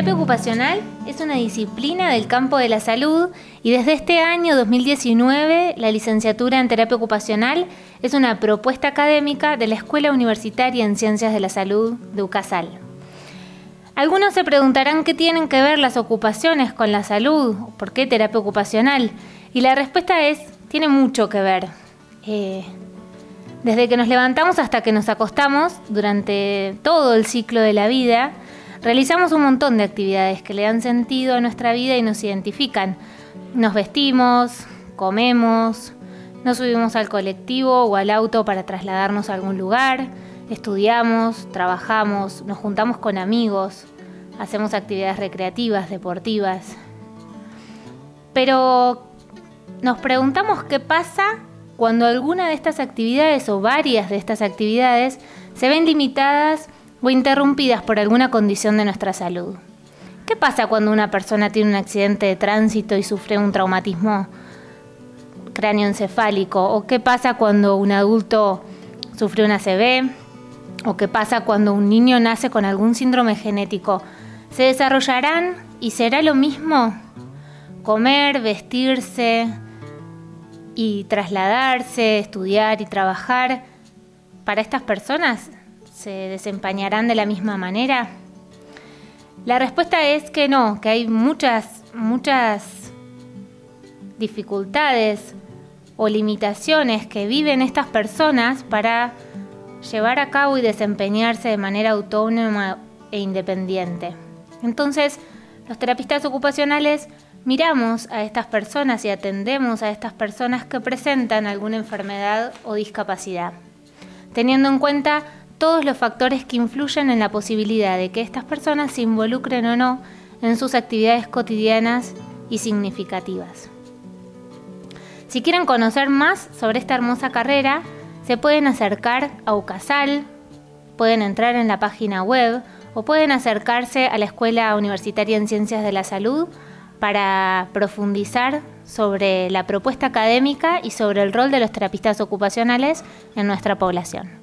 ocupacional es una disciplina del campo de la salud y desde este año 2019 la licenciatura en terapia ocupacional es una propuesta académica de la Escuela Universitaria en Ciencias de la Salud de UCASAL. Algunos se preguntarán qué tienen que ver las ocupaciones con la salud, por qué terapia ocupacional. Y la respuesta es, tiene mucho que ver. Eh, desde que nos levantamos hasta que nos acostamos, durante todo el ciclo de la vida, realizamos un montón de actividades que le dan sentido a nuestra vida y nos identifican. Nos vestimos, comemos, nos subimos al colectivo o al auto para trasladarnos a algún lugar, estudiamos, trabajamos, nos juntamos con amigos, hacemos actividades recreativas, deportivas. Pero nos preguntamos qué pasa cuando alguna de estas actividades o varias de estas actividades se ven limitadas o interrumpidas por alguna condición de nuestra salud. ¿Qué pasa cuando una persona tiene un accidente de tránsito y sufre un traumatismo cráneoencefálico? ¿O qué pasa cuando un adulto sufre una ACV? ¿O qué pasa cuando un niño nace con algún síndrome genético? ¿Se desarrollarán y será lo mismo comer, vestirse y trasladarse, estudiar y trabajar para estas personas? Se desempeñarán de la misma manera? La respuesta es que no, que hay muchas, muchas dificultades o limitaciones que viven estas personas para llevar a cabo y desempeñarse de manera autónoma e independiente. Entonces, los terapistas ocupacionales miramos a estas personas y atendemos a estas personas que presentan alguna enfermedad o discapacidad, teniendo en cuenta todos los factores que influyen en la posibilidad de que estas personas se involucren o no en sus actividades cotidianas y significativas. Si quieren conocer más sobre esta hermosa carrera, se pueden acercar a UCASAL, pueden entrar en la página web o pueden acercarse a la Escuela Universitaria en Ciencias de la Salud para profundizar sobre la propuesta académica y sobre el rol de los terapistas ocupacionales en nuestra población.